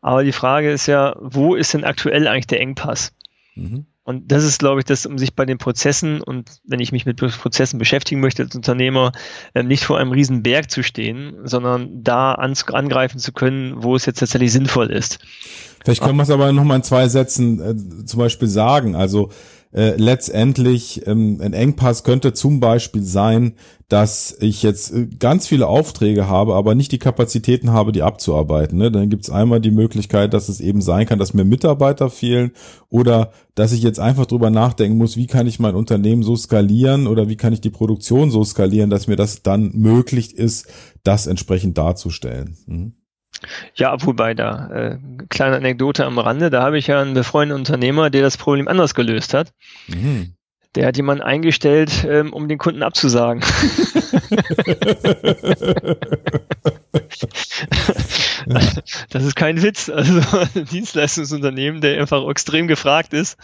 Speaker 3: Aber die Frage ist ja, wo ist denn aktuell eigentlich der Engpass? Mhm. Und das ist, glaube ich, das, um sich bei den Prozessen und wenn ich mich mit Prozessen beschäftigen möchte als Unternehmer, äh, nicht vor einem riesen Berg zu stehen, sondern da angreifen zu können, wo es jetzt tatsächlich sinnvoll ist.
Speaker 2: Vielleicht können wir es aber nochmal in zwei Sätzen äh, zum Beispiel sagen. Also äh, letztendlich ähm, ein Engpass könnte zum Beispiel sein, dass ich jetzt äh, ganz viele Aufträge habe, aber nicht die Kapazitäten habe, die abzuarbeiten. Ne? Dann gibt es einmal die Möglichkeit, dass es eben sein kann, dass mir Mitarbeiter fehlen oder dass ich jetzt einfach drüber nachdenken muss, wie kann ich mein Unternehmen so skalieren oder wie kann ich die Produktion so skalieren, dass mir das dann möglich ist, das entsprechend darzustellen. Mhm.
Speaker 3: Ja, wobei da, äh, kleine Anekdote am Rande, da habe ich ja einen befreundeten Unternehmer, der das Problem anders gelöst hat. Mhm. Der hat jemanden eingestellt, ähm, um den Kunden abzusagen. das ist kein Witz. Also ein Dienstleistungsunternehmen, der einfach extrem gefragt ist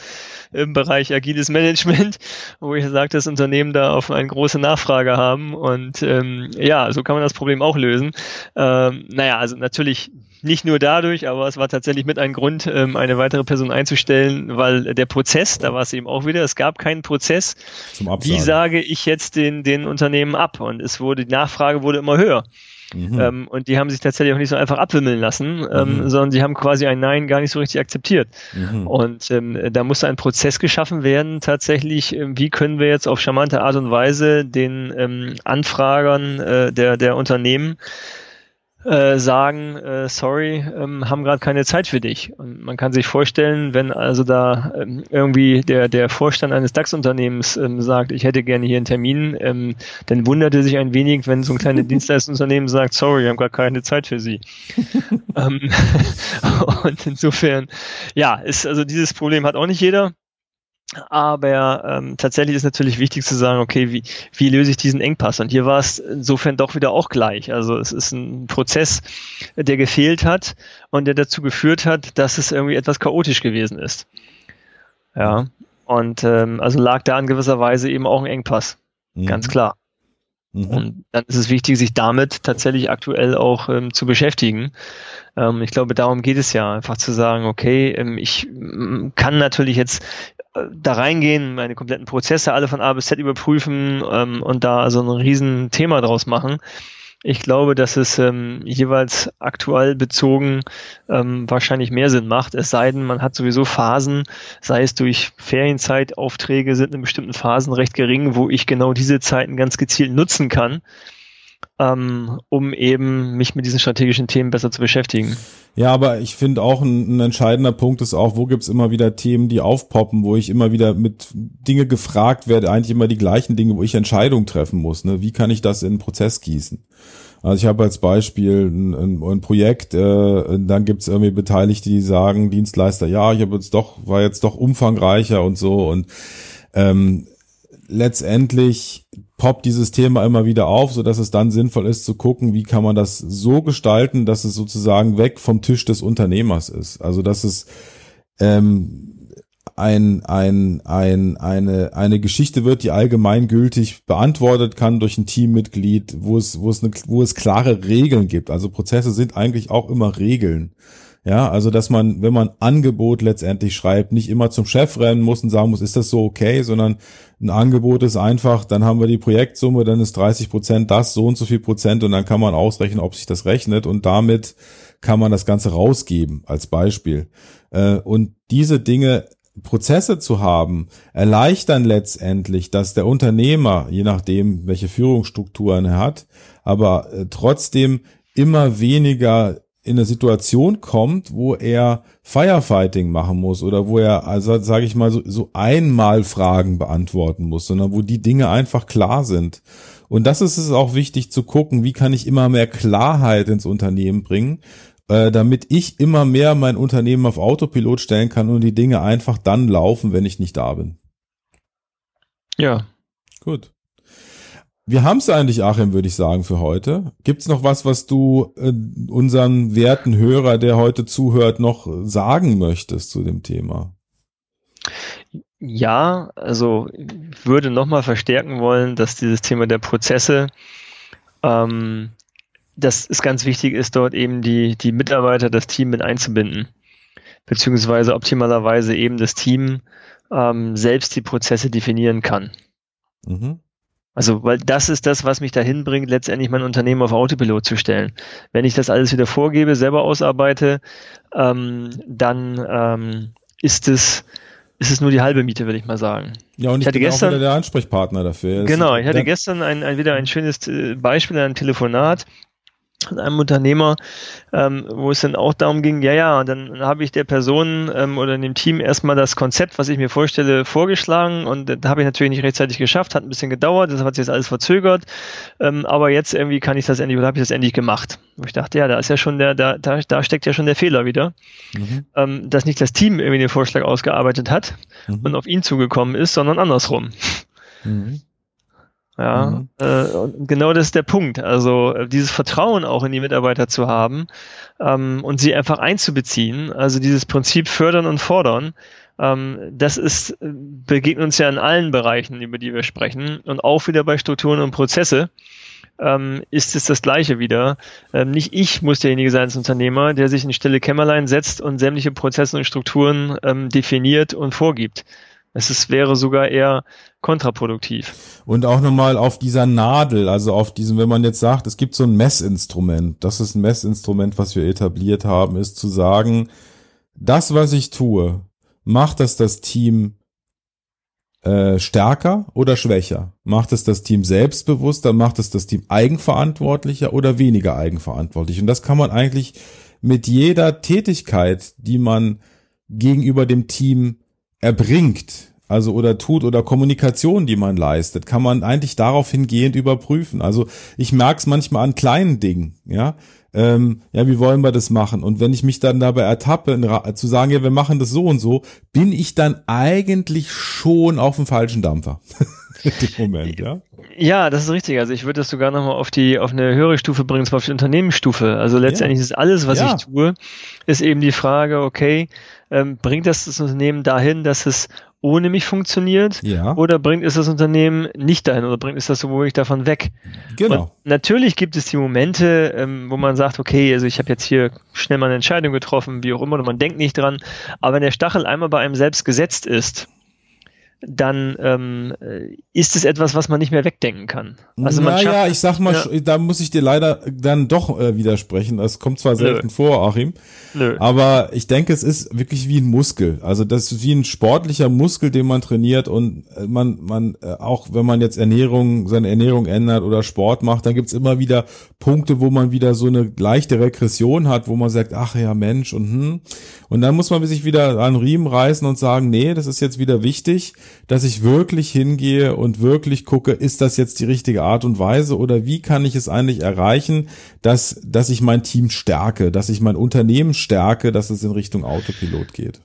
Speaker 3: im Bereich agiles Management, wo ich sage, das Unternehmen da auf eine große Nachfrage haben. Und ähm, ja, so kann man das Problem auch lösen. Ähm, naja, also natürlich nicht nur dadurch, aber es war tatsächlich mit ein Grund, ähm, eine weitere Person einzustellen, weil der Prozess, da war es eben auch wieder, es gab keinen Prozess. Wie sage ich jetzt den, den Unternehmen ab? Und es wurde, die Nachfrage wurde immer höher. Mhm. Ähm, und die haben sich tatsächlich auch nicht so einfach abwimmeln lassen, ähm, mhm. sondern sie haben quasi ein Nein gar nicht so richtig akzeptiert. Mhm. Und ähm, da musste ein Prozess geschaffen werden, tatsächlich, ähm, wie können wir jetzt auf charmante Art und Weise den ähm, Anfragern äh, der, der Unternehmen äh, sagen, äh, sorry, ähm, haben gerade keine Zeit für dich. Und man kann sich vorstellen, wenn also da ähm, irgendwie der, der Vorstand eines DAX-Unternehmens ähm, sagt, ich hätte gerne hier einen Termin, ähm, dann wundert er sich ein wenig, wenn so ein kleines Dienstleistungsunternehmen sagt, sorry, wir haben gerade keine Zeit für Sie. ähm, und insofern, ja, ist also dieses Problem hat auch nicht jeder. Aber ähm, tatsächlich ist natürlich wichtig zu sagen, okay, wie, wie löse ich diesen Engpass? Und hier war es insofern doch wieder auch gleich. Also es ist ein Prozess, der gefehlt hat und der dazu geführt hat, dass es irgendwie etwas chaotisch gewesen ist. Ja. Und ähm, also lag da in gewisser Weise eben auch ein Engpass. Mhm. Ganz klar. Mhm. Und dann ist es wichtig, sich damit tatsächlich aktuell auch ähm, zu beschäftigen. Ähm, ich glaube, darum geht es ja, einfach zu sagen, okay, ähm, ich kann natürlich jetzt da reingehen, meine kompletten Prozesse alle von A bis Z überprüfen ähm, und da so ein riesen Thema draus machen. Ich glaube, dass es ähm, jeweils aktuell bezogen ähm, wahrscheinlich mehr Sinn macht, es sei denn, man hat sowieso Phasen, sei es durch Ferienzeitaufträge sind in bestimmten Phasen recht gering, wo ich genau diese Zeiten ganz gezielt nutzen kann, ähm, um eben mich mit diesen strategischen Themen besser zu beschäftigen.
Speaker 2: Ja, aber ich finde auch ein, ein, entscheidender Punkt ist auch, wo gibt's immer wieder Themen, die aufpoppen, wo ich immer wieder mit Dinge gefragt werde, eigentlich immer die gleichen Dinge, wo ich Entscheidungen treffen muss. Ne? Wie kann ich das in einen Prozess gießen? Also ich habe als Beispiel ein, ein, ein Projekt, äh, dann gibt's irgendwie Beteiligte, die sagen, Dienstleister, ja, ich habe jetzt doch, war jetzt doch umfangreicher und so und ähm, letztendlich poppt dieses Thema immer wieder auf, so dass es dann sinnvoll ist zu gucken, wie kann man das so gestalten, dass es sozusagen weg vom Tisch des Unternehmers ist. Also dass es ähm, ein, ein, ein, eine, eine Geschichte wird, die allgemeingültig beantwortet kann durch ein Teammitglied, wo es, wo es, eine, wo es klare Regeln gibt. Also Prozesse sind eigentlich auch immer Regeln. Ja, also dass man, wenn man Angebot letztendlich schreibt, nicht immer zum Chef rennen muss und sagen muss, ist das so okay, sondern ein Angebot ist einfach, dann haben wir die Projektsumme, dann ist 30 Prozent das, so und so viel Prozent und dann kann man ausrechnen, ob sich das rechnet und damit kann man das Ganze rausgeben als Beispiel. Äh, und diese Dinge Prozesse zu haben, erleichtern letztendlich, dass der Unternehmer, je nachdem, welche Führungsstrukturen er hat, aber äh, trotzdem immer weniger in eine Situation kommt, wo er Firefighting machen muss oder wo er, also sage ich mal, so, so einmal Fragen beantworten muss, sondern wo die Dinge einfach klar sind. Und das ist es auch wichtig zu gucken, wie kann ich immer mehr Klarheit ins Unternehmen bringen, äh, damit ich immer mehr mein Unternehmen auf Autopilot stellen kann und die Dinge einfach dann laufen, wenn ich nicht da bin.
Speaker 3: Ja.
Speaker 2: Gut. Wir haben es eigentlich, Achim, würde ich sagen, für heute. Gibt's noch was, was du äh, unseren werten Hörer, der heute zuhört, noch sagen möchtest zu dem Thema?
Speaker 3: Ja, also ich würde nochmal verstärken wollen, dass dieses Thema der Prozesse, ähm, dass es ganz wichtig ist, dort eben die, die Mitarbeiter, das Team mit einzubinden, beziehungsweise optimalerweise eben das Team ähm, selbst die Prozesse definieren kann. Mhm. Also, weil das ist das, was mich dahin bringt, letztendlich mein Unternehmen auf Autopilot zu stellen. Wenn ich das alles wieder vorgebe, selber ausarbeite, ähm, dann ähm, ist es ist es nur die halbe Miete, würde ich mal sagen.
Speaker 2: Ja, und ich, ich hatte bin gestern, auch wieder der Ansprechpartner dafür.
Speaker 3: Genau, ich hatte gestern ein, ein, wieder ein schönes äh, Beispiel, ein Telefonat von einem Unternehmer, ähm, wo es dann auch darum ging, ja, ja, dann habe ich der Person ähm, oder dem Team erstmal das Konzept, was ich mir vorstelle, vorgeschlagen und da habe ich natürlich nicht rechtzeitig geschafft, hat ein bisschen gedauert, deshalb hat sich jetzt alles verzögert, ähm, aber jetzt irgendwie kann ich das endlich oder habe ich das endlich gemacht. Und ich dachte, ja, da ist ja schon der, da, da, da steckt ja schon der Fehler wieder, mhm. ähm, dass nicht das Team irgendwie den Vorschlag ausgearbeitet hat mhm. und auf ihn zugekommen ist, sondern andersrum. Mhm. Ja, mhm. äh, und genau das ist der Punkt. Also äh, dieses Vertrauen auch in die Mitarbeiter zu haben ähm, und sie einfach einzubeziehen. Also dieses Prinzip fördern und fordern. Ähm, das ist äh, begegnet uns ja in allen Bereichen, über die wir sprechen und auch wieder bei Strukturen und Prozesse. Ähm, ist es das Gleiche wieder. Ähm, nicht ich muss derjenige sein als Unternehmer, der sich in stille Kämmerlein setzt und sämtliche Prozesse und Strukturen ähm, definiert und vorgibt. Es ist, wäre sogar eher kontraproduktiv.
Speaker 2: Und auch nochmal auf dieser Nadel, also auf diesem, wenn man jetzt sagt, es gibt so ein Messinstrument, das ist ein Messinstrument, was wir etabliert haben, ist zu sagen, das, was ich tue, macht das das Team äh, stärker oder schwächer? Macht es das Team selbstbewusster? Macht es das Team eigenverantwortlicher oder weniger eigenverantwortlich? Und das kann man eigentlich mit jeder Tätigkeit, die man gegenüber dem Team erbringt, also oder tut oder Kommunikation, die man leistet, kann man eigentlich darauf hingehend überprüfen. Also ich merke es manchmal an kleinen Dingen, ja. Ähm, ja, wie wollen wir das machen? Und wenn ich mich dann dabei ertappe, zu sagen, ja, wir machen das so und so, bin ich dann eigentlich schon auf dem falschen Dampfer. Moment, ja.
Speaker 3: Ja, das ist richtig. Also ich würde das sogar nochmal auf die, auf eine höhere Stufe bringen, zwar auf die Unternehmensstufe. Also letztendlich ja. ist alles, was ja. ich tue, ist eben die Frage, okay, ähm, bringt das das Unternehmen dahin, dass es ohne mich funktioniert? Ja. Oder bringt es das Unternehmen nicht dahin oder bringt es das so womöglich davon weg? Genau. Und natürlich gibt es die Momente, ähm, wo man sagt, okay, also ich habe jetzt hier schnell mal eine Entscheidung getroffen, wie auch immer, und man denkt nicht dran. Aber wenn der Stachel einmal bei einem selbst gesetzt ist, dann ähm, ist es etwas, was man nicht mehr wegdenken kann.
Speaker 2: Also man naja, schafft, ich sag mal, ja. da muss ich dir leider dann doch äh, widersprechen. Das kommt zwar selten Nö. vor, Achim, Nö. aber ich denke, es ist wirklich wie ein Muskel. Also das ist wie ein sportlicher Muskel, den man trainiert und äh, man, man äh, auch wenn man jetzt Ernährung, seine Ernährung ändert oder Sport macht, dann gibt's immer wieder Punkte, wo man wieder so eine leichte Regression hat, wo man sagt, ach ja Mensch und hm. Und dann muss man sich wieder an Riemen reißen und sagen, nee, das ist jetzt wieder wichtig dass ich wirklich hingehe und wirklich gucke, ist das jetzt die richtige Art und Weise oder wie kann ich es eigentlich erreichen, dass, dass ich mein Team stärke, dass ich mein Unternehmen stärke, dass es in Richtung Autopilot geht.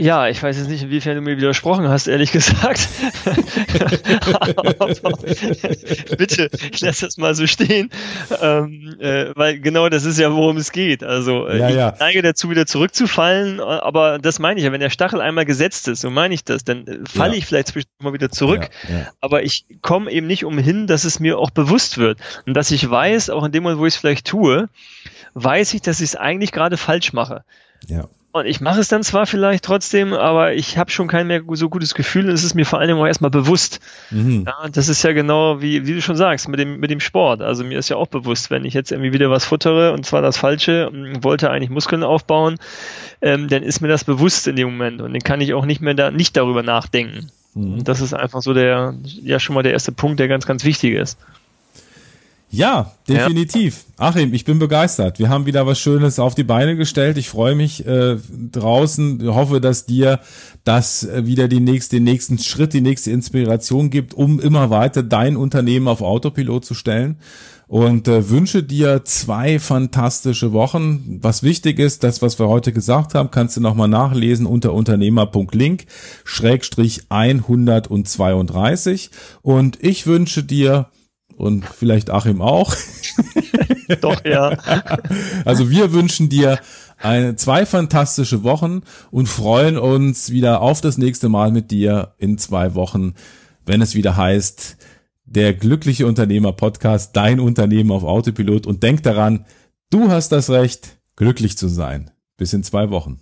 Speaker 3: Ja, ich weiß jetzt nicht, inwiefern du mir widersprochen hast, ehrlich gesagt. bitte, ich lasse das mal so stehen, ähm, äh, weil genau das ist ja, worum es geht. Also äh, ja, ich ja. neige dazu, wieder zurückzufallen, aber das meine ich ja, wenn der Stachel einmal gesetzt ist, so meine ich das, dann äh, falle ja. ich vielleicht mal wieder zurück, aber ich komme eben nicht umhin, dass es mir auch bewusst wird und dass ich weiß, auch in dem Moment, wo ich es vielleicht tue, weiß ich, dass ich es eigentlich gerade falsch mache. Ja. Und ich mache es dann zwar vielleicht trotzdem, aber ich habe schon kein mehr so gutes Gefühl und es ist mir vor allem auch erstmal bewusst. Mhm. Ja, das ist ja genau wie, wie du schon sagst, mit dem, mit dem Sport. Also mir ist ja auch bewusst, wenn ich jetzt irgendwie wieder was futtere und zwar das Falsche, wollte eigentlich Muskeln aufbauen, ähm, dann ist mir das bewusst in dem Moment und dann kann ich auch nicht mehr da, nicht darüber nachdenken. Mhm. Und das ist einfach so der, ja schon mal der erste Punkt, der ganz, ganz wichtig ist.
Speaker 2: Ja, definitiv. Ja. Achim, ich bin begeistert. Wir haben wieder was Schönes auf die Beine gestellt. Ich freue mich äh, draußen. Ich hoffe, dass dir das äh, wieder die nächste, den nächsten Schritt, die nächste Inspiration gibt, um immer weiter dein Unternehmen auf Autopilot zu stellen. Und äh, wünsche dir zwei fantastische Wochen. Was wichtig ist, das, was wir heute gesagt haben, kannst du nochmal nachlesen unter unternehmer.link schrägstrich 132. Und ich wünsche dir und vielleicht Achim auch.
Speaker 3: Doch, ja.
Speaker 2: Also wir wünschen dir eine, zwei fantastische Wochen und freuen uns wieder auf das nächste Mal mit dir in zwei Wochen, wenn es wieder heißt, der glückliche Unternehmer Podcast, dein Unternehmen auf Autopilot und denk daran, du hast das Recht, glücklich zu sein. Bis in zwei Wochen.